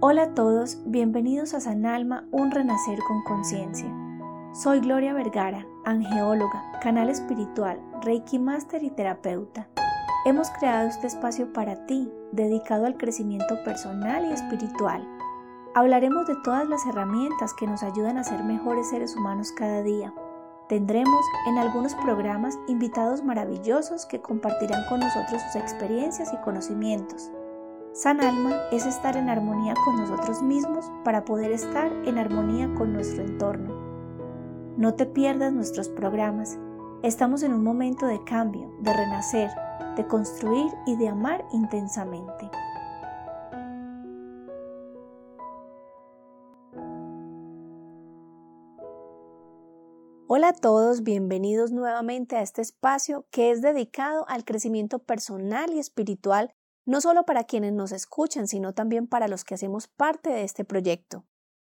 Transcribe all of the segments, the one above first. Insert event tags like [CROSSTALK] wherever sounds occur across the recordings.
Hola a todos, bienvenidos a San Alma, un renacer con conciencia. Soy Gloria Vergara, angeóloga, canal espiritual, Reiki Master y terapeuta. Hemos creado este espacio para ti, dedicado al crecimiento personal y espiritual. Hablaremos de todas las herramientas que nos ayudan a ser mejores seres humanos cada día. Tendremos en algunos programas invitados maravillosos que compartirán con nosotros sus experiencias y conocimientos. San Alma es estar en armonía con nosotros mismos para poder estar en armonía con nuestro entorno. No te pierdas nuestros programas. Estamos en un momento de cambio, de renacer, de construir y de amar intensamente. Hola a todos, bienvenidos nuevamente a este espacio que es dedicado al crecimiento personal y espiritual no solo para quienes nos escuchan, sino también para los que hacemos parte de este proyecto.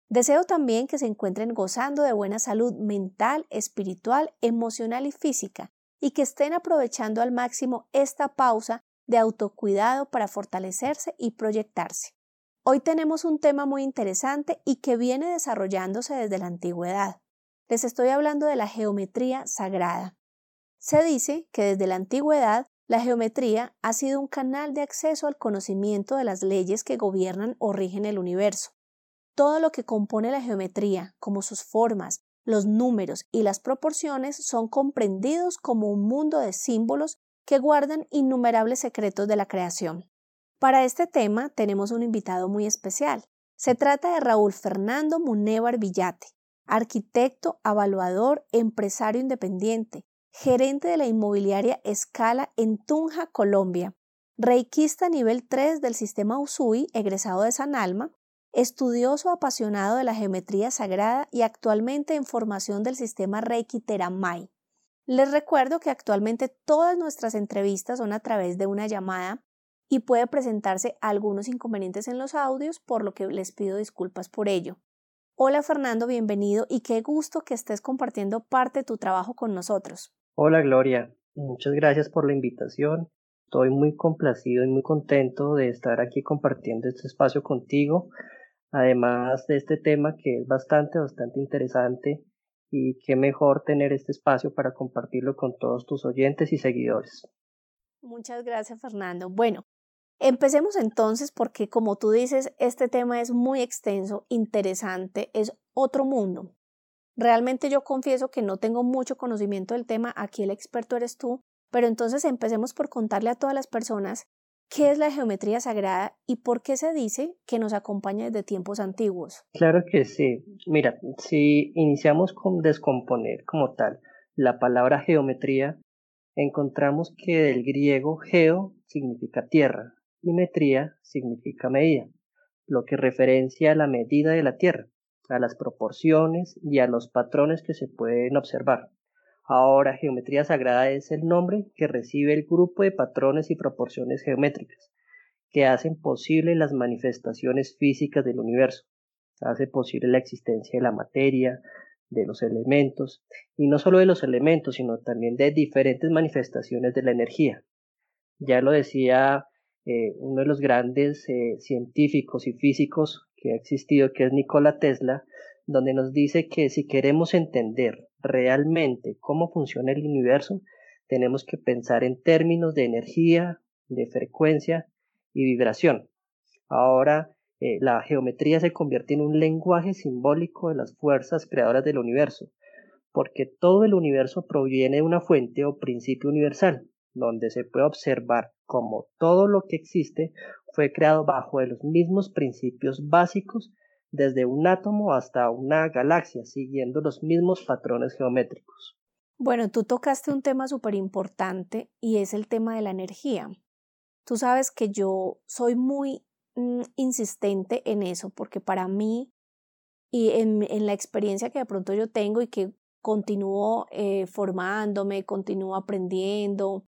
Deseo también que se encuentren gozando de buena salud mental, espiritual, emocional y física, y que estén aprovechando al máximo esta pausa de autocuidado para fortalecerse y proyectarse. Hoy tenemos un tema muy interesante y que viene desarrollándose desde la antigüedad. Les estoy hablando de la geometría sagrada. Se dice que desde la antigüedad la geometría ha sido un canal de acceso al conocimiento de las leyes que gobiernan o rigen el universo. Todo lo que compone la geometría, como sus formas, los números y las proporciones, son comprendidos como un mundo de símbolos que guardan innumerables secretos de la creación. Para este tema tenemos un invitado muy especial. Se trata de Raúl Fernando Munevar Villate, arquitecto, evaluador, empresario independiente, gerente de la inmobiliaria Escala en Tunja, Colombia, reikista nivel 3 del sistema Usui, egresado de San Alma, estudioso apasionado de la geometría sagrada y actualmente en formación del sistema Reiki Teramai. Les recuerdo que actualmente todas nuestras entrevistas son a través de una llamada y puede presentarse algunos inconvenientes en los audios, por lo que les pido disculpas por ello. Hola Fernando, bienvenido y qué gusto que estés compartiendo parte de tu trabajo con nosotros. Hola Gloria, muchas gracias por la invitación. Estoy muy complacido y muy contento de estar aquí compartiendo este espacio contigo, además de este tema que es bastante, bastante interesante y qué mejor tener este espacio para compartirlo con todos tus oyentes y seguidores. Muchas gracias Fernando. Bueno, empecemos entonces porque como tú dices, este tema es muy extenso, interesante, es otro mundo. Realmente yo confieso que no tengo mucho conocimiento del tema, aquí el experto eres tú, pero entonces empecemos por contarle a todas las personas qué es la geometría sagrada y por qué se dice que nos acompaña desde tiempos antiguos. Claro que sí. Mira, si iniciamos con descomponer como tal la palabra geometría, encontramos que del griego geo significa tierra y metría significa medida, lo que referencia a la medida de la tierra a las proporciones y a los patrones que se pueden observar. Ahora, geometría sagrada es el nombre que recibe el grupo de patrones y proporciones geométricas que hacen posible las manifestaciones físicas del universo. Hace posible la existencia de la materia, de los elementos, y no solo de los elementos, sino también de diferentes manifestaciones de la energía. Ya lo decía eh, uno de los grandes eh, científicos y físicos que ha existido, que es Nikola Tesla, donde nos dice que si queremos entender realmente cómo funciona el universo, tenemos que pensar en términos de energía, de frecuencia y vibración. Ahora, eh, la geometría se convierte en un lenguaje simbólico de las fuerzas creadoras del universo, porque todo el universo proviene de una fuente o principio universal, donde se puede observar cómo todo lo que existe fue creado bajo los mismos principios básicos desde un átomo hasta una galaxia, siguiendo los mismos patrones geométricos. Bueno, tú tocaste un tema súper importante y es el tema de la energía. Tú sabes que yo soy muy mm, insistente en eso porque para mí y en, la experiencia que de pronto yo tengo y que continúo eh, formándome, continúo aprendiendo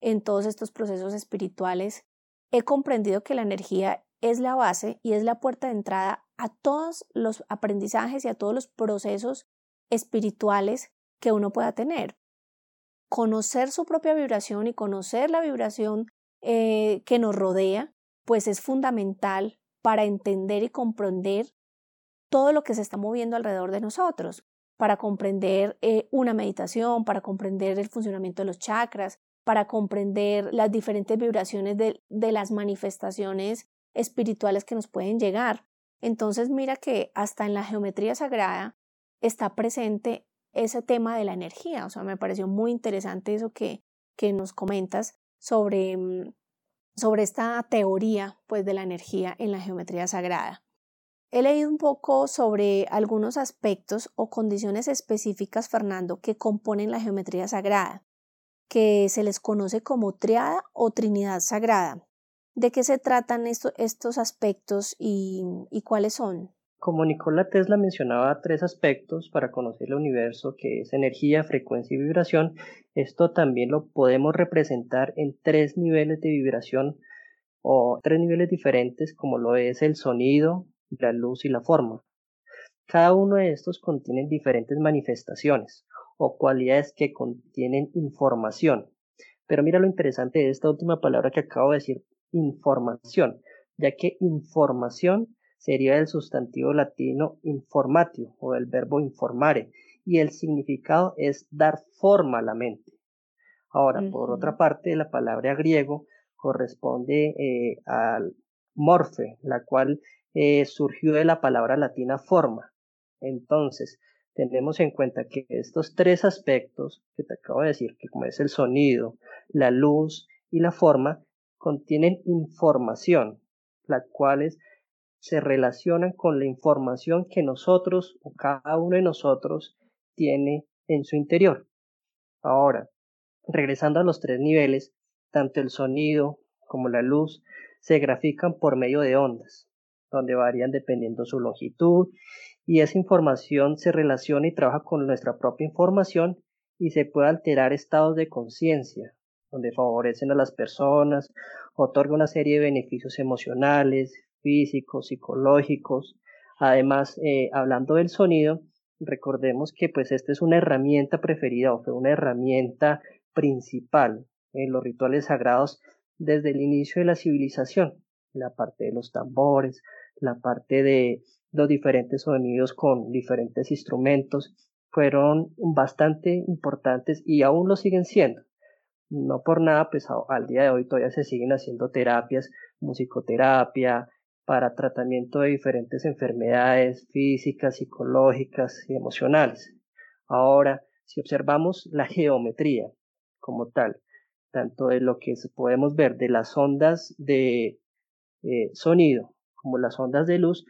en todos estos procesos espirituales, he comprendido que la energía es la base y es la puerta de entrada a todos los aprendizajes y a todos los procesos espirituales que uno pueda tener. Conocer su propia vibración y conocer la vibración eh, que nos rodea, pues es fundamental para entender y comprender todo lo que se está moviendo alrededor de nosotros, para comprender eh, una meditación, para comprender el funcionamiento de los chakras, para comprender las diferentes vibraciones de, las manifestaciones espirituales que nos pueden llegar. Entonces mira que hasta en la geometría sagrada está presente ese tema de la energía. O sea, me pareció muy interesante eso que, que nos comentas sobre, mm, sobre esta teoría pues, de la energía en la geometría sagrada. He leído un poco sobre algunos aspectos o condiciones específicas, Fernando, que componen la geometría sagrada, que se les conoce como triada o trinidad sagrada. ¿De qué se tratan estos aspectos y, y cuáles son? Como Nikola Tesla mencionaba tres aspectos para conocer el universo, que es energía, frecuencia y vibración, esto también lo podemos representar en tres niveles de vibración o tres niveles diferentes como lo es el sonido, la luz y la forma. Cada uno de estos contienen diferentes manifestaciones o cualidades que contienen información. Pero mira lo interesante de esta última palabra que acabo de decir, información, ya que información sería el sustantivo latino informatio o el verbo informare y el significado es dar forma a la mente. Ahora, por otra parte, la palabra griego corresponde eh, al morfe, la cual eh, surgió de la palabra latina forma. Entonces, tenemos en cuenta que estos tres aspectos que te acabo de decir, que como es el sonido, la luz y la forma, contienen información, la cual es se relacionan con la información que nosotros o cada uno de nosotros tiene en su interior. Ahora, regresando a los tres niveles, tanto el sonido como la luz se grafican por medio de ondas, donde varían dependiendo su longitud y esa información se relaciona y trabaja con nuestra propia información y se puede alterar estados de conciencia, donde favorecen a las personas, otorga una serie de beneficios emocionales, físicos, psicológicos. Además, eh, hablando del sonido, recordemos que pues esta es una herramienta preferida o fue una herramienta principal en los rituales sagrados desde el inicio de la civilización. La parte de los tambores, la parte de los diferentes sonidos con diferentes instrumentos fueron bastante importantes y aún lo siguen siendo. No por nada, pues al día de hoy todavía se siguen haciendo terapias, musicoterapia, para tratamiento de diferentes enfermedades físicas, psicológicas y emocionales. Ahora, si observamos la geometría como tal, tanto de lo que podemos ver de las ondas de eh, sonido como las ondas de luz,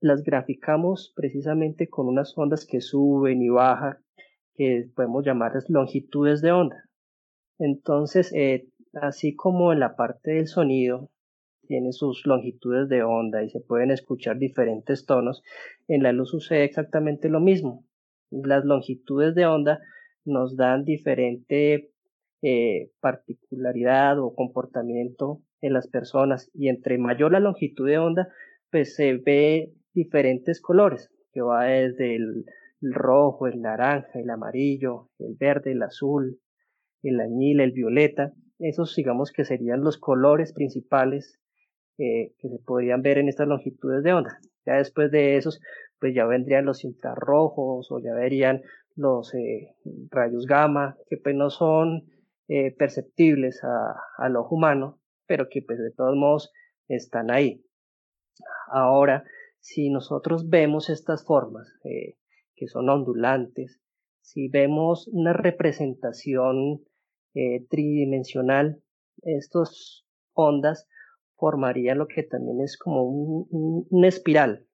las graficamos precisamente con unas ondas que suben y bajan, que podemos llamarlas longitudes de onda. Entonces, eh, así como en la parte del sonido, tiene sus longitudes de onda y se pueden escuchar diferentes tonos, en la luz sucede exactamente lo mismo. Las longitudes de onda nos dan diferente eh, particularidad o comportamiento en las personas y entre mayor la longitud de onda, pues se ve diferentes colores, que va desde el, rojo, el naranja, el amarillo, el verde, el azul, el añil, el violeta. Esos digamos que serían los colores principales que se podrían ver en estas longitudes de onda. Ya después de esos, pues ya vendrían los infrarrojos o ya verían los eh, rayos gamma, que pues no son eh, perceptibles a, al ojo humano, pero que pues de todos modos están ahí. Ahora, si nosotros vemos estas formas eh, que son ondulantes, si vemos una representación tridimensional, estas ondas formaría lo que también es como un, una espiral.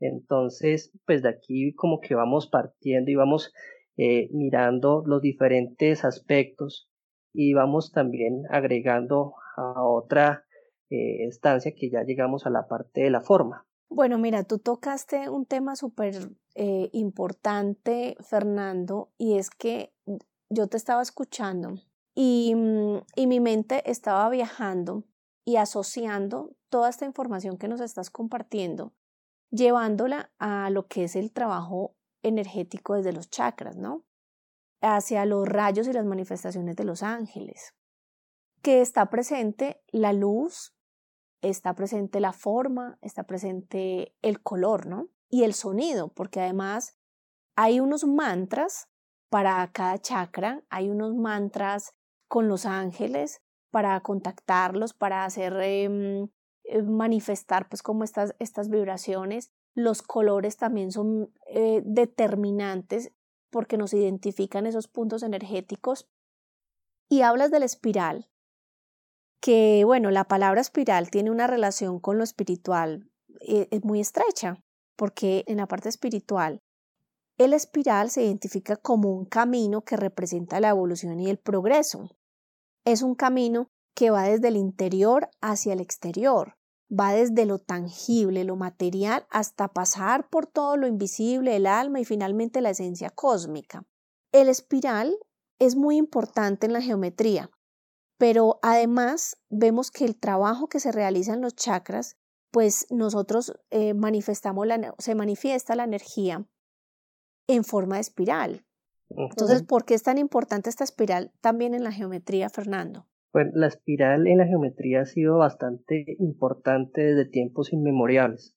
Entonces, pues de aquí como que vamos partiendo y vamos eh, mirando los diferentes aspectos y vamos también agregando a otra eh, estancia que ya llegamos a la parte de la forma. Bueno, mira, tú tocaste un tema súper eh, importante, Fernando, y es que yo te estaba escuchando y, mm, y mi mente estaba viajando y asociando toda esta información que nos estás compartiendo, llevándola a lo que es el trabajo energético desde los chakras, ¿no? Hacia los rayos y las manifestaciones de los ángeles, que está presente la luz está presente la forma, está presente el color, ¿no? Y el sonido, porque además hay unos mantras para cada chakra, hay unos mantras con los ángeles para contactarlos, para hacer em, eh, manifestar pues como estas, estas vibraciones. Los colores también son eh, determinantes porque nos identifican esos puntos energéticos. Y hablas de la espiral, que bueno, la palabra espiral tiene una relación con lo espiritual eh, es muy estrecha, porque en la parte espiritual el espiral se identifica como un camino que representa la evolución y el progreso. Es un camino que va desde el interior hacia el exterior, va desde lo tangible, lo material, hasta pasar por todo lo invisible, el alma y finalmente la esencia cósmica. El espiral es muy importante en la geometría, pero además vemos que el trabajo que se realiza en los chakras, pues nosotros eh, manifestamos la, se manifiesta la energía en forma de espiral. Entonces, ¿por qué es tan importante esta espiral también en la geometría, Fernando? Pues la espiral en la geometría ha sido bastante importante desde tiempos inmemoriales.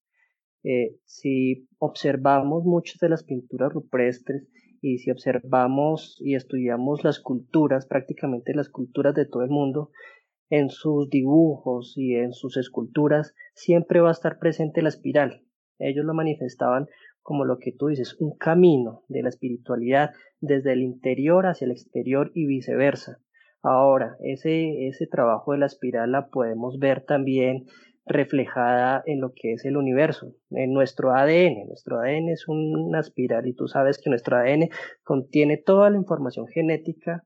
Eh, si observamos muchas de las pinturas rupestres y si observamos y estudiamos las culturas, prácticamente las culturas de todo el mundo, en sus dibujos y en sus esculturas siempre va a estar presente la espiral. Ellos lo manifestaban como lo que tú dices, un camino de la espiritualidad desde el interior hacia el exterior y viceversa. Ahora, ese, ese trabajo de la espiral la podemos ver también reflejada en lo que es el universo, en nuestro ADN. Nuestro ADN es una espiral y tú sabes que nuestro ADN contiene toda la información genética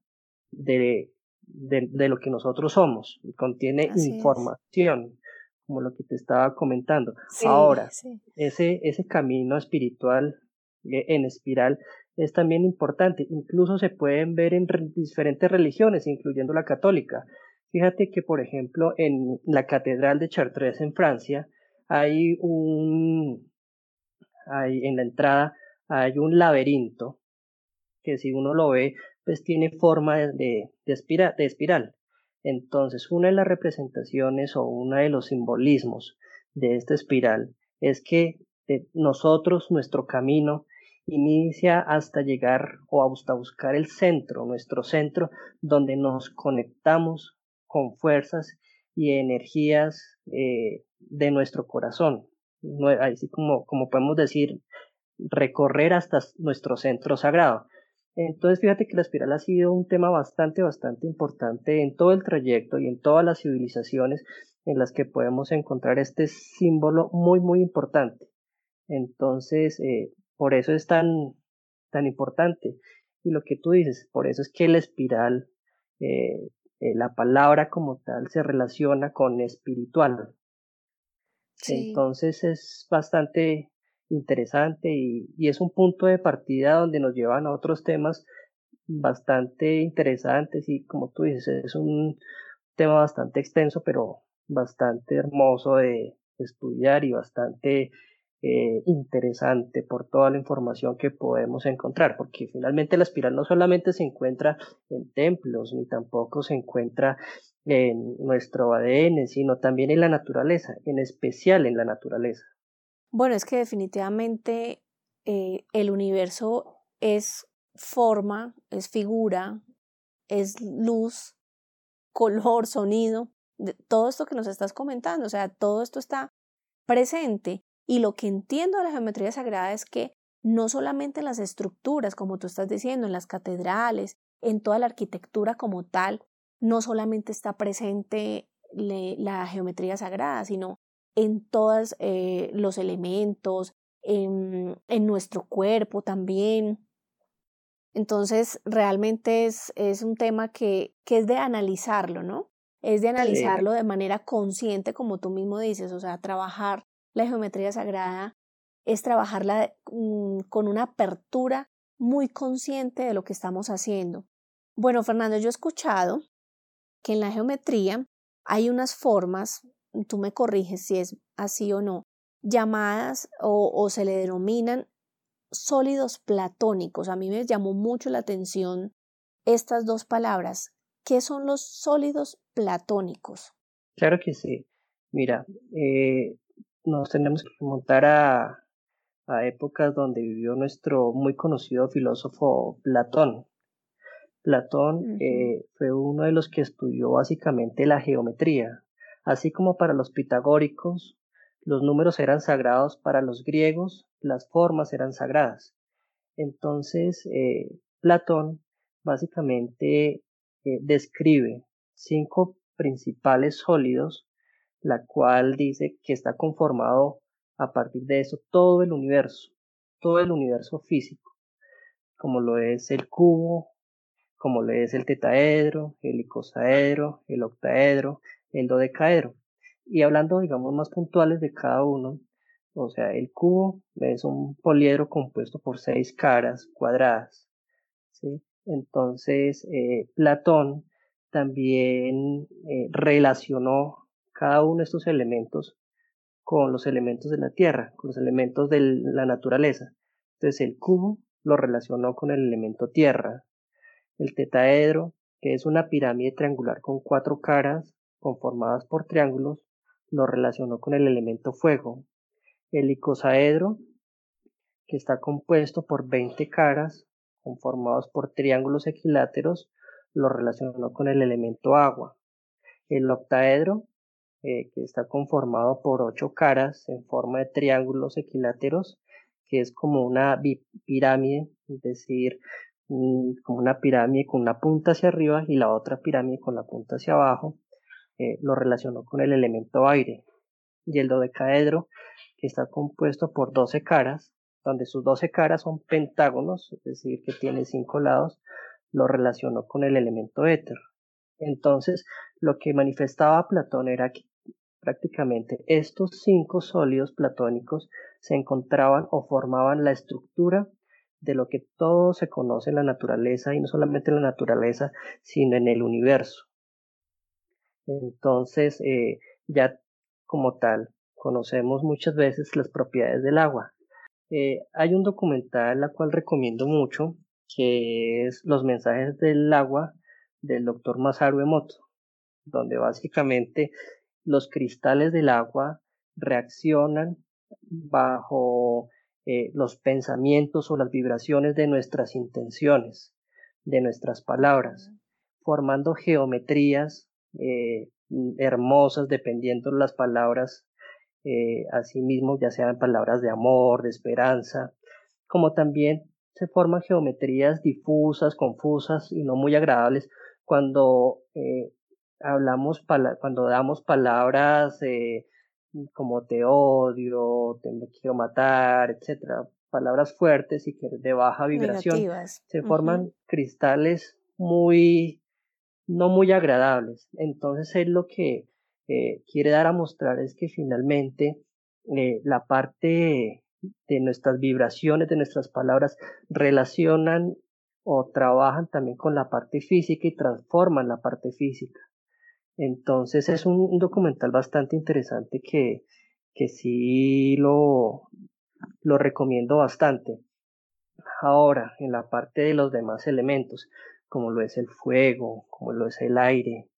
de, de, lo que nosotros somos, contiene información como lo que te estaba comentando. Ahora, Ese, ese camino espiritual eh, en espiral es también importante. Incluso se pueden ver en diferentes religiones, incluyendo la católica. Fíjate que, por ejemplo, en la Catedral de Chartres en Francia hay un, hay, en la entrada hay un laberinto que si uno lo ve, pues tiene forma de, de, de espiral. Entonces, una de las representaciones o uno de los simbolismos de esta espiral es que eh, nosotros, nuestro camino, inicia hasta llegar o hasta buscar el centro, nuestro centro, donde nos conectamos con fuerzas y energías eh, de nuestro corazón. Así como, como podemos decir, recorrer hasta nuestro centro sagrado. Entonces, fíjate que la espiral ha sido un tema bastante, bastante importante en todo el trayecto y en todas las civilizaciones en las que podemos encontrar este símbolo muy, muy importante. Entonces, eh, por eso es tan, tan importante. Y lo que tú dices, por eso es que la espiral, eh, eh, la palabra como tal, se relaciona con espiritual. Entonces es bastante interesante y, es un punto de partida donde nos llevan a otros temas bastante interesantes y como tú dices, es un tema bastante extenso pero bastante hermoso de estudiar y bastante eh, interesante por toda la información que podemos encontrar, porque finalmente la espiral no solamente se encuentra en templos, ni tampoco se encuentra en nuestro ADN, sino también en la naturaleza, en especial en la naturaleza. Bueno, es que definitivamente eh, el universo es forma, es figura, es luz, color, sonido, todo esto que nos estás comentando, o sea, todo esto está presente. Y lo que entiendo de la geometría sagrada es que no solamente en las estructuras, como tú estás diciendo, en las catedrales, en toda la arquitectura como tal, no solamente está presente la geometría sagrada, sino en todos eh, los elementos, en, en, nuestro cuerpo también. Entonces, realmente es, es un tema que, que, es de analizarlo, ¿no? Es de analizarlo de manera consciente, como tú mismo dices, o sea, trabajar la geometría sagrada es trabajarla mm, con una apertura muy consciente de lo que estamos haciendo. Bueno, Fernando, yo he escuchado que en la geometría hay unas formas tú me corriges si es así o no, llamadas o, se le denominan sólidos platónicos. A mí me llamó mucho la atención estas dos palabras. ¿Qué son los sólidos platónicos? Claro que sí. Mira, eh, nos tenemos que remontar a, a épocas donde vivió nuestro muy conocido filósofo Platón. Platón eh, fue uno de los que estudió básicamente la geometría, así como para los pitagóricos, los números eran sagrados para los griegos, las formas eran sagradas. Entonces, eh, Platón básicamente eh, describe cinco principales sólidos, la cual dice que está conformado a partir de eso todo el universo, todo el universo físico, como lo es el cubo, como lo es el tetaedro, el icosaedro, el octaedro, el dodecaedro. Y hablando, digamos, más puntuales de cada uno, o sea, el cubo es un poliedro compuesto por seis caras cuadradas. ¿sí? Entonces, eh, Platón también eh, relacionó cada uno de estos elementos con los elementos de la Tierra, con los elementos de la naturaleza. Entonces, el cubo lo relacionó con el elemento Tierra. El tetaedro, que es una pirámide triangular con cuatro caras conformadas por triángulos, lo relacionó con el elemento fuego. El icosaedro, que está compuesto por 20 caras conformados por triángulos equiláteros, lo relacionó con el elemento agua. El octaedro, eh, que está conformado por ocho caras en forma de triángulos equiláteros, que es como una pirámide, es decir, como una pirámide con una punta hacia arriba y la otra pirámide con la punta hacia abajo, eh, lo relacionó con el elemento aire. Y el dodecaedro, que está compuesto por 12 caras, donde sus 12 caras son pentágonos, es decir, que tiene 5 lados, lo relacionó con el elemento éter. Entonces, lo que manifestaba Platón era que prácticamente estos cinco sólidos platónicos se encontraban o formaban la estructura de lo que todo se conoce en la naturaleza y no solamente en la naturaleza, sino en el universo. Entonces, eh, ya como tal, conocemos muchas veces las propiedades del agua. Eh, hay un documental la cual recomiendo mucho, que es Los mensajes del agua del doctor Masaru Emoto, donde básicamente los cristales del agua reaccionan bajo eh, los pensamientos o las vibraciones de nuestras intenciones, de nuestras palabras, formando geometrías eh, hermosas dependiendo de las palabras, eh, asimismo, ya sean palabras de amor, de esperanza, como también se forman geometrías difusas, confusas y no muy agradables cuando eh, hablamos, cuando damos palabras como te odio, te quiero matar, etcétera, palabras fuertes y que de baja vibración, se forman cristales muy no muy agradables. Entonces él lo que eh, quiere dar a mostrar es que finalmente eh, la parte de nuestras vibraciones, de nuestras palabras, relacionan o trabajan también con la parte física y transforman la parte física. Entonces es un, documental bastante interesante que, que sí lo, lo recomiendo bastante. Ahora, en la parte de los demás elementos, como lo es el fuego, como lo es el aire,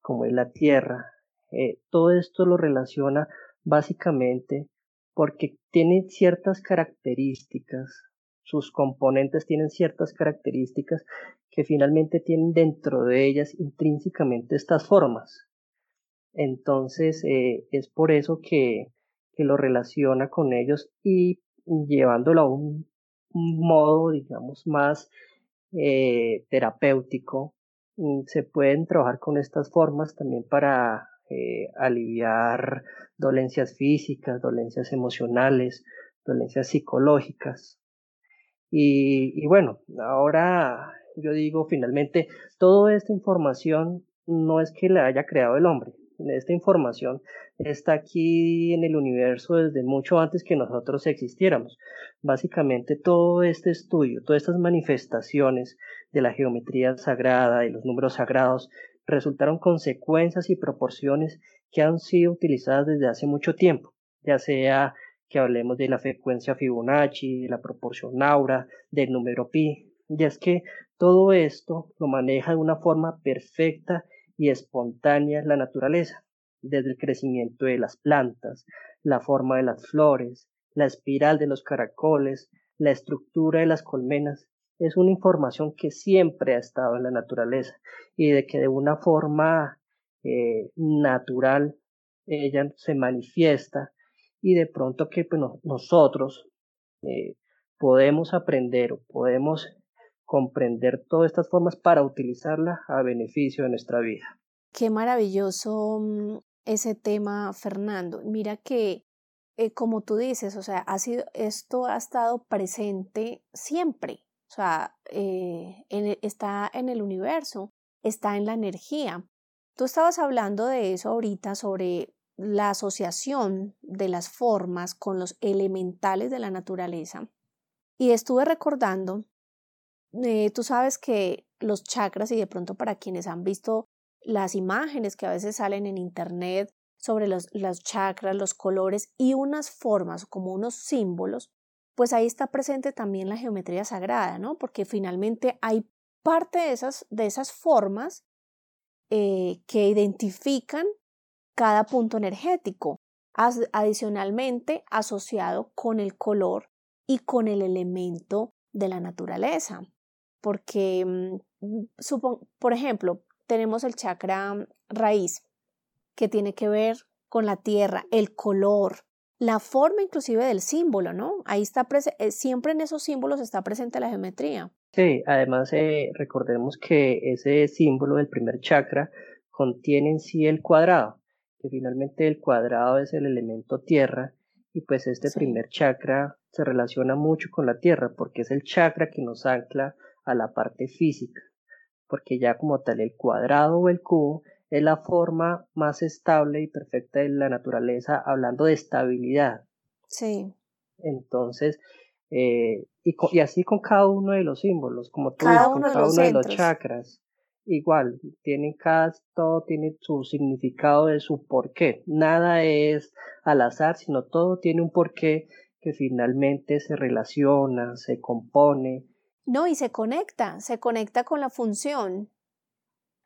como es la tierra. Eh, todo esto lo relaciona básicamente porque tiene ciertas características, sus componentes tienen ciertas características que finalmente tienen dentro de ellas intrínsecamente estas formas. Entonces eh, es por eso que, que, lo relaciona con ellos y llevándolo a un modo, digamos, más eh, terapéutico, mm, se pueden trabajar con estas formas también para eh, aliviar dolencias físicas, dolencias emocionales, dolencias psicológicas. Y, bueno, ahora yo digo finalmente, toda esta información no es que la haya creado el hombre, esta información está aquí en el universo desde mucho antes que nosotros existiéramos. Básicamente todo este estudio, todas estas manifestaciones de la geometría sagrada y los números sagrados resultaron consecuencias y proporciones que han sido utilizadas desde hace mucho tiempo, ya sea que hablemos de la frecuencia Fibonacci, de la proporción aura, del número pi, y es que todo esto lo maneja de una forma perfecta y espontánea la naturaleza. desde el crecimiento de las plantas, la forma de las flores, la espiral de los caracoles, la estructura de las colmenas, es una información que siempre ha estado en la naturaleza y de que de una forma eh, natural ella se manifiesta y de pronto que pues, nosotros eh, podemos aprender o podemos comprender todas estas formas para utilizarla a beneficio de nuestra vida. Qué maravilloso mm, ese tema, Fernando. Mira que, eh, como tú dices, o sea, ha sido, esto ha estado presente siempre. O sea, eh, e, está en el universo, está en la energía. Tú estabas hablando de eso ahorita, sobre la asociación de las formas con los elementales de la naturaleza. Y estuve recordando, eh, tú sabes que los chakras, y de pronto para quienes han visto las imágenes que a veces salen en internet sobre los, los chakras, los colores y unas formas como unos símbolos, pues ahí está presente también la geometría sagrada, ¿no? Porque finalmente hay parte de esas, de esas formas eh, que identifican cada punto energético, adicionalmente asociado con el color y con el elemento de la naturaleza. Porque, mm, por ejemplo, tenemos el chakra raíz, que tiene que ver con la tierra, el color, la forma inclusive del símbolo, ¿no? Ahí está, eh, siempre en esos símbolos está presente la geometría. Sí, además eh, recordemos que ese símbolo del primer chakra contiene en sí el cuadrado, que finalmente el cuadrado es el elemento tierra y pues este primer chakra se relaciona mucho con la tierra porque es el chakra que nos ancla a la parte física, porque ya como tal el cuadrado o el cubo es la forma más estable y perfecta de la naturaleza, hablando de estabilidad. Sí. Entonces, eh, y, así con cada uno de los símbolos, como tú dices, con cada uno de los chakras. Igual, tienen cada, todo tiene su significado de su porqué. Nada es al azar, sino todo tiene un porqué que finalmente se relaciona, se compone. No, y se conecta, se conecta con la función.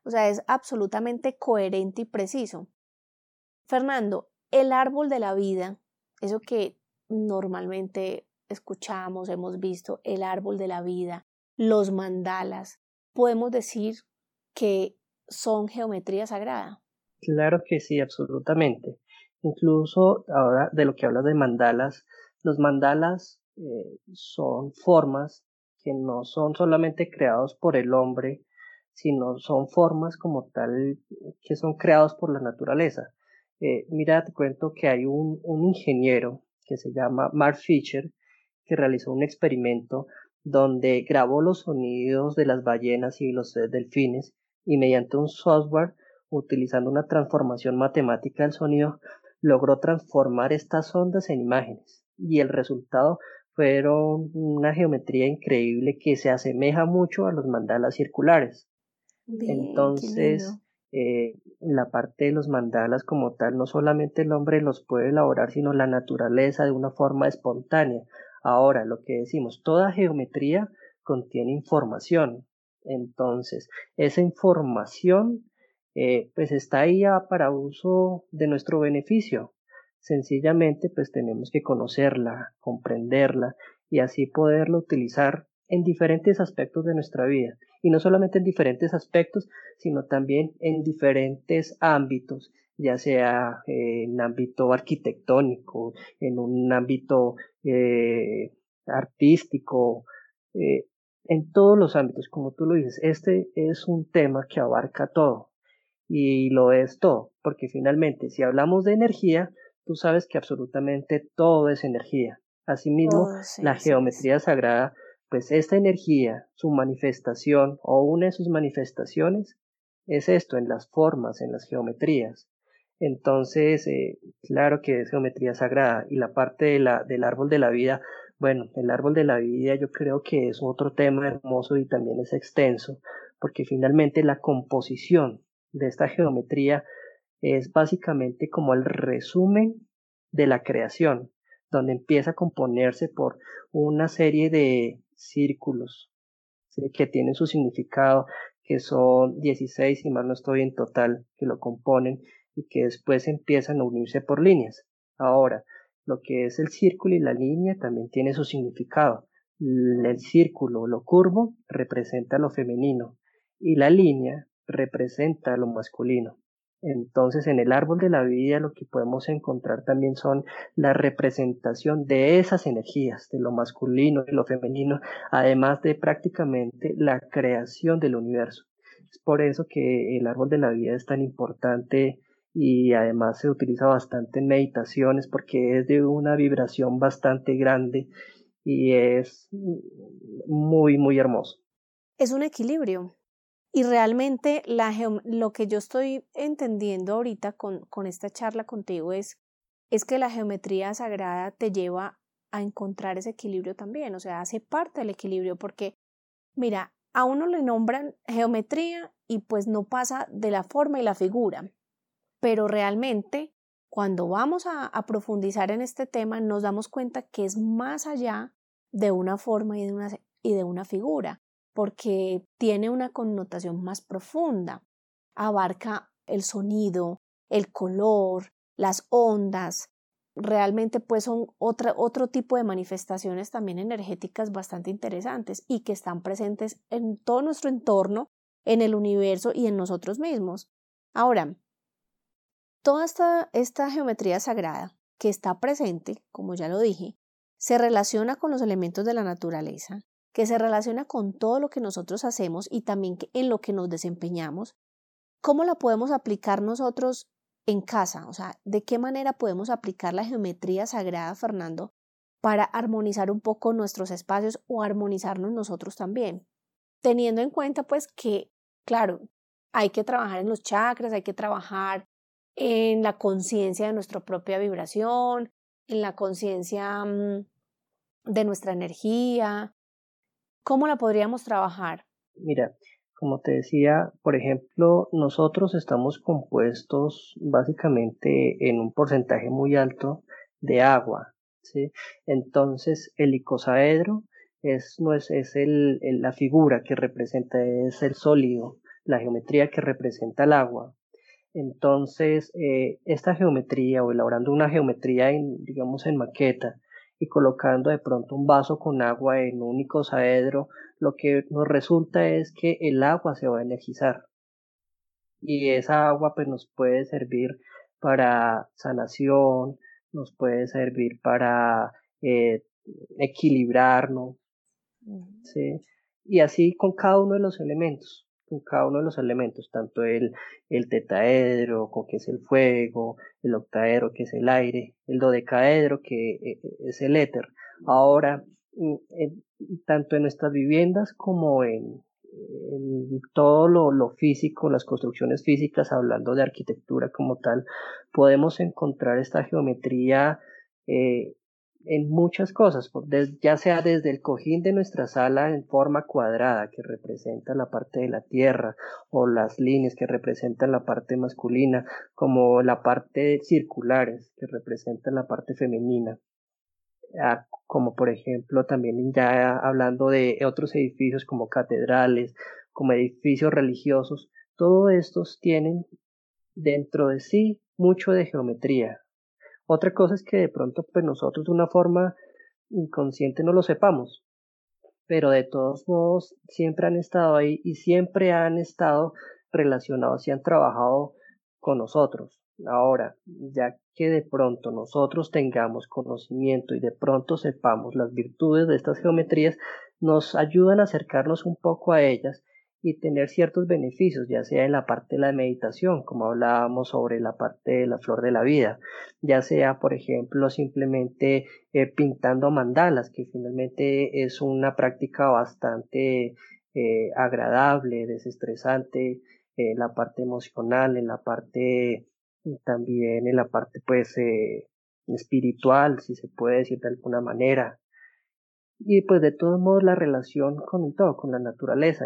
O sea, es absolutamente coherente y preciso. Fernando, el árbol de la vida, eso que normalmente escuchamos, hemos visto, el árbol de la vida, los mandalas, podemos decir que son geometría sagrada. Claro que sí, absolutamente. Incluso ahora de lo que hablas de mandalas, los mandalas eh, son formas que no son solamente creados por el hombre, sino son formas como tal que son creados por la naturaleza. Eh, mira, te cuento que hay un, un ingeniero que se llama Mark Fisher que realizó un experimento donde grabó los sonidos de las ballenas y los delfines y mediante un software utilizando una transformación matemática del sonido logró transformar estas ondas en imágenes y el resultado fueron una geometría increíble que se asemeja mucho a los mandalas circulares. Entonces, eh, la parte de los mandalas como tal, no solamente el hombre los puede elaborar, sino la naturaleza de una forma espontánea. Ahora, lo que decimos, toda geometría contiene información. Entonces, esa información eh, pues está ahí para uso de nuestro beneficio. Sencillamente, pues tenemos que conocerla, comprenderla y así poderla utilizar en diferentes aspectos de nuestra vida y no solamente en diferentes aspectos, sino también en diferentes ámbitos, ya sea eh, en ámbito arquitectónico, en un ámbito eh, artístico, eh, en todos los ámbitos, como tú lo dices, este es un tema que abarca todo y lo es todo, porque finalmente si hablamos de energía, tú sabes que absolutamente todo es energía. Asimismo, la geometría sagrada pues esta energía, su manifestación o una de sus manifestaciones es esto en las formas, en las geometrías. Entonces, eh, claro que es geometría sagrada y la parte de la, del árbol de la vida, bueno, el árbol de la vida yo creo que es otro tema hermoso y también es extenso, porque finalmente la composición de esta geometría es básicamente como el resumen de la creación, donde empieza a componerse por una serie de círculos que tienen su significado, que son 16, y más no estoy en total, que lo componen, y que después empiezan a unirse por líneas. Ahora, lo que es el círculo y la línea también tiene su significado. El círculo, lo curvo, representa lo femenino y la línea representa lo masculino. Entonces, en el árbol de la vida lo que podemos encontrar también son la representación de esas energías, de lo masculino y lo femenino, además de prácticamente la creación del universo. Es por eso que el árbol de la vida es tan importante y además se utiliza bastante en meditaciones porque es de una vibración bastante grande y es muy, muy hermoso. Es un equilibrio, y realmente la lo que yo estoy entendiendo ahorita con, con esta charla contigo es, es que la geometría sagrada te lleva a encontrar ese equilibrio también, o sea, hace parte del equilibrio porque, mira, a uno le nombran geometría y pues no pasa de la forma y la figura, pero realmente cuando vamos a, a profundizar en este tema nos damos cuenta que es más allá de una forma y de una, y de una figura porque tiene una connotación más profunda. Abarca el sonido, el color, las ondas. Realmente pues son otro tipo de manifestaciones también energéticas bastante interesantes y que están presentes en todo nuestro entorno, en el universo y en nosotros mismos. Ahora, toda esta, esta geometría sagrada que está presente, como ya lo dije, se relaciona con los elementos de la naturaleza, que se relaciona con todo lo que nosotros hacemos y también en lo que nos desempeñamos, ¿cómo la podemos aplicar nosotros en casa? O sea, ¿de qué manera podemos aplicar la geometría sagrada, Fernando, para armonizar un poco nuestros espacios o armonizarnos nosotros también? Teniendo en cuenta, pues, que, claro, hay que trabajar en los chakras, hay que trabajar en la conciencia de nuestra propia vibración, en la conciencia mm, de nuestra energía, ¿Cómo la podríamos trabajar? Mira, como te decía, por ejemplo, nosotros estamos compuestos básicamente en un porcentaje muy alto de agua, ¿sí? Entonces, el icosaedro es, no es, es el, la figura que representa, es el sólido, la geometría que representa el agua. Entonces, eh, esta geometría o elaborando una geometría, en, digamos, en maqueta, y colocando de pronto un vaso con agua en un icosaedro, lo que nos resulta es que el agua se va a energizar. Y esa agua pues nos puede servir para sanación, nos puede servir para eh, equilibrarnos, ¿sí? Y así con cada uno de los elementos con cada uno de los elementos, tanto el, el tetaedro, que es el fuego, el octaedro, que es el aire, el dodecaedro, que eh, es el éter. Ahora, mm, tanto en nuestras viviendas como en, todo lo, lo, físico, las construcciones físicas, hablando de arquitectura como tal, podemos encontrar esta geometría eh, en muchas cosas, ya sea desde el cojín de nuestra sala en forma cuadrada que representa la parte de la tierra o las líneas que representan la parte masculina, como la parte circulares que representan la parte femenina, ah, como por ejemplo también ya hablando de otros edificios como catedrales, como edificios religiosos, todos estos tienen dentro de sí mucho de geometría, otra cosa es que de pronto pues nosotros de una forma inconsciente no lo sepamos, pero de todos modos siempre han estado ahí y siempre han estado relacionados y han trabajado con nosotros. Ahora, ya que de pronto nosotros tengamos conocimiento y de pronto sepamos las virtudes de estas geometrías, nos ayudan a acercarnos un poco a ellas y tener ciertos beneficios, ya sea en la parte de la meditación, como hablábamos sobre la parte de la flor de la vida, ya sea, por ejemplo, simplemente eh, pintando mandalas, que finalmente es una práctica bastante eh, agradable, desestresante, en la parte emocional, en la parte también en la parte pues eh, espiritual, si se puede decir de alguna manera. Y pues de todos modos la relación con todo, con la naturaleza,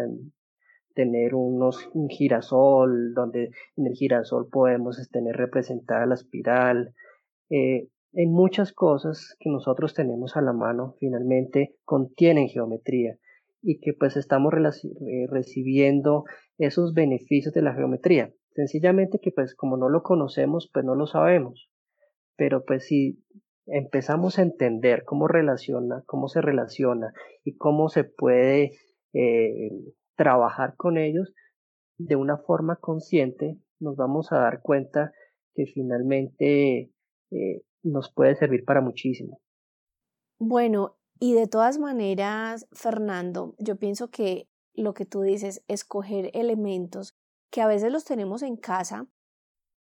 tener unos, un girasol, donde en el girasol podemos tener representada la espiral. Eh, en muchas cosas que nosotros tenemos a la mano finalmente contienen geometría y que pues estamos eh, recibiendo esos beneficios de la geometría. Sencillamente que pues como no lo conocemos, pues no lo sabemos. Pero pues si empezamos a entender cómo relaciona, cómo se relaciona y cómo se puede eh, trabajar con ellos de una forma consciente, nos vamos a dar cuenta que finalmente eh, nos puede servir para muchísimo. Bueno, y de todas maneras, Fernando, yo pienso que lo que tú dices, escoger elementos que a veces los tenemos en casa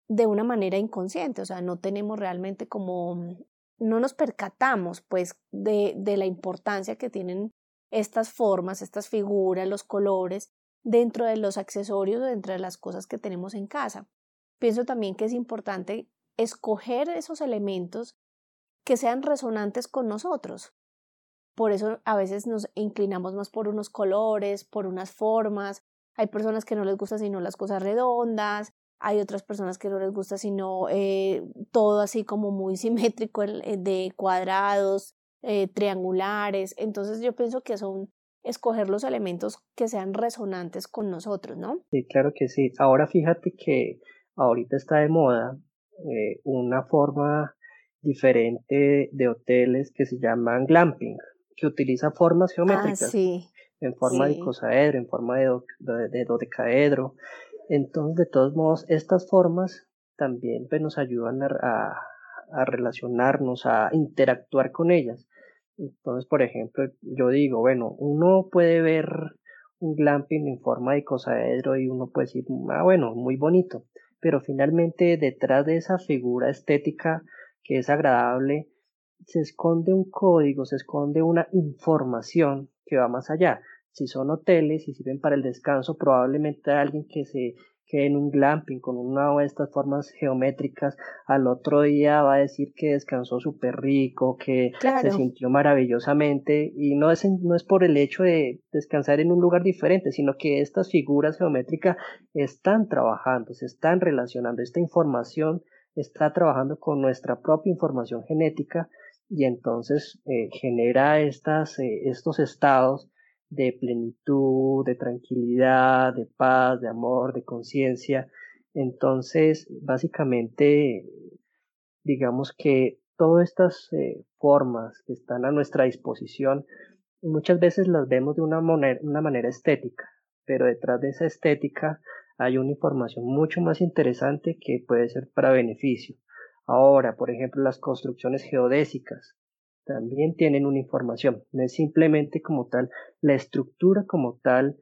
de una manera inconsciente, o sea, no tenemos realmente como, no nos percatamos pues de, de la importancia que tienen estas formas, estas figuras, los colores dentro de los accesorios, dentro de las cosas que tenemos en casa. Pienso también que es importante escoger esos elementos que sean resonantes con nosotros. Por eso a veces nos inclinamos más por unos colores, por unas formas. Hay personas que no les gusta sino las cosas redondas, hay otras personas que no les gusta sino eh, todo así como muy [LAUGHS] simétrico eh, de cuadrados, eh, triangulares. Entonces yo pienso que son escoger los elementos que sean resonantes con nosotros, ¿no? Sí, claro que sí. Ahora fíjate que ahorita está de moda eh, una forma diferente de hoteles que se llaman glamping, que utiliza formas ah, geométricas. sí, en forma de icosaedro, en forma de, de, dodecaedro. Entonces, de todos modos, estas formas también pues, nos ayudan a, a relacionarnos, a interactuar con ellas. Entonces, por ejemplo, yo digo, bueno, uno puede ver un glamping en forma de icosaedro y uno puede decir, ah, bueno, muy bonito, pero finalmente detrás de esa figura estética que es agradable, se esconde un código, se esconde una información que va más allá. Si son hoteles y sirven para el descanso, probablemente alguien que se que en un glamping con una de estas formas geométricas al otro día va a decir que descansó súper rico, que se sintió maravillosamente. Y no es, no es por el hecho de descansar en un lugar diferente, sino que estas figuras geométricas están trabajando, se están relacionando, esta información está trabajando con nuestra propia información genética y entonces eh, genera estas, eh, estos estados de plenitud, de tranquilidad, de paz, de amor, de conciencia. Entonces, básicamente, digamos que todas estas eh, formas que están a nuestra disposición, muchas veces las vemos de una, una manera estética, pero detrás de esa estética hay una información mucho más interesante que puede ser para beneficio. Ahora, por ejemplo, las construcciones geodésicas también tienen una información, no es simplemente como tal la estructura como tal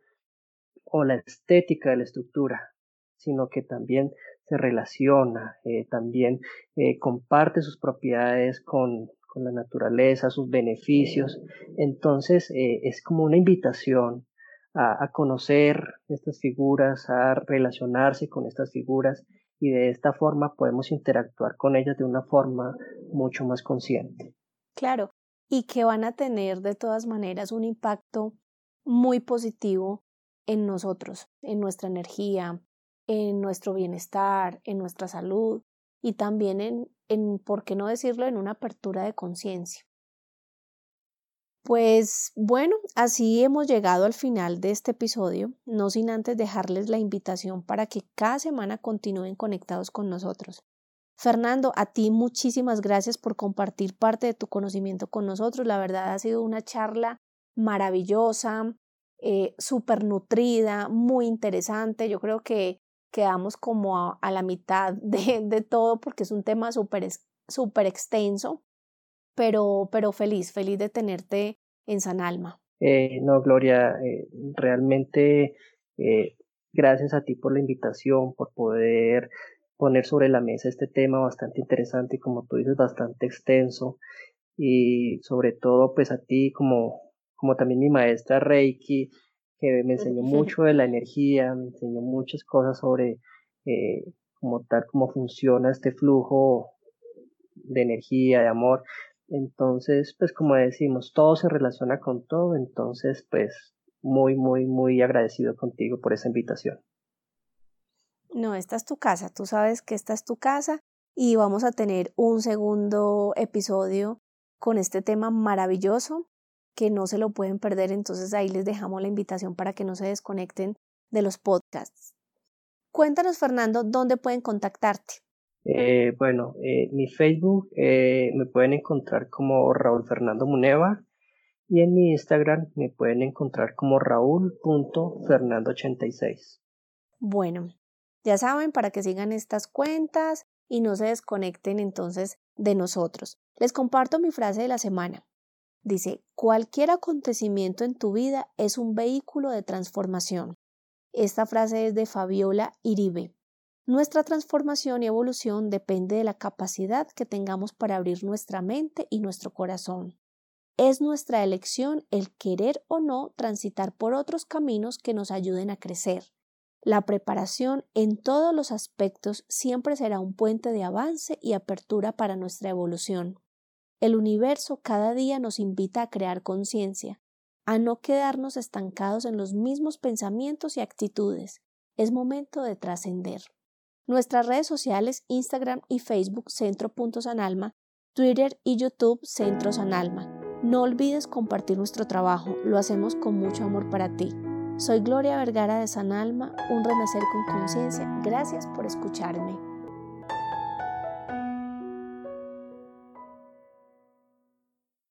o la estética de la estructura, sino que también se relaciona, eh, también eh, comparte sus propiedades con, con, la naturaleza, sus beneficios. Entonces eh, es como una invitación a, a conocer estas figuras, a relacionarse con estas figuras y de esta forma podemos interactuar con ellas de una forma mucho más consciente. Claro, y que van a tener de todas maneras un impacto muy positivo en nosotros, en nuestra energía, en nuestro bienestar, en nuestra salud y también en, en por qué no decirlo, en una apertura de conciencia. Pues bueno, así hemos llegado al final de este episodio, no sin antes dejarles la invitación para que cada semana continúen conectados con nosotros. Fernando, a ti muchísimas gracias por compartir parte de tu conocimiento con nosotros. La verdad ha sido una charla maravillosa, eh, súper nutrida, muy interesante. Yo creo que quedamos como a, la mitad de, todo porque es un tema súper super extenso, pero, pero feliz, feliz de tenerte en San Alma. Eh, no, Gloria, eh, realmente gracias a ti por la invitación, por poder poner sobre la mesa este tema bastante interesante y como tú dices, bastante extenso y sobre todo pues a ti como, como también mi maestra Reiki, que me enseñó mucho de la energía, me enseñó muchas cosas sobre eh, como tal, cómo funciona este flujo de energía, de amor. Entonces, pues como decimos, todo se relaciona con todo, entonces pues muy, muy, muy agradecido contigo por esa invitación. No, esta es tu casa, tú sabes que esta es tu casa y vamos a tener un segundo episodio con este tema maravilloso que no se lo pueden perder, entonces ahí les dejamos la invitación para que no se desconecten de los podcasts. Cuéntanos, Fernando, dónde pueden contactarte. Eh, bueno, eh, mi Facebook eh, me pueden encontrar como Raúl Fernando Muneva y en mi Instagram me pueden encontrar como raúl.fernando86. Bueno, ya saben para que sigan estas cuentas y no se desconecten entonces de nosotros. Les comparto mi frase de la semana. Dice, cualquier acontecimiento en tu vida es un vehículo de transformación. Esta frase es de Fabiola Iribe. Nuestra transformación y evolución depende de la capacidad que tengamos para abrir nuestra mente y nuestro corazón. Es nuestra elección el querer o no transitar por otros caminos que nos ayuden a crecer. La preparación en todos los aspectos siempre será un puente de avance y apertura para nuestra evolución. El universo cada día nos invita a crear conciencia, a no quedarnos estancados en los mismos pensamientos y actitudes. Es momento de trascender. Nuestras redes sociales Instagram y Facebook Centro.sanalma, Twitter y YouTube Centro Sanalma. No olvides compartir nuestro trabajo, lo hacemos con mucho amor para ti. Soy Gloria Vergara de Sanalma, un renacer con conciencia. Gracias por escucharme.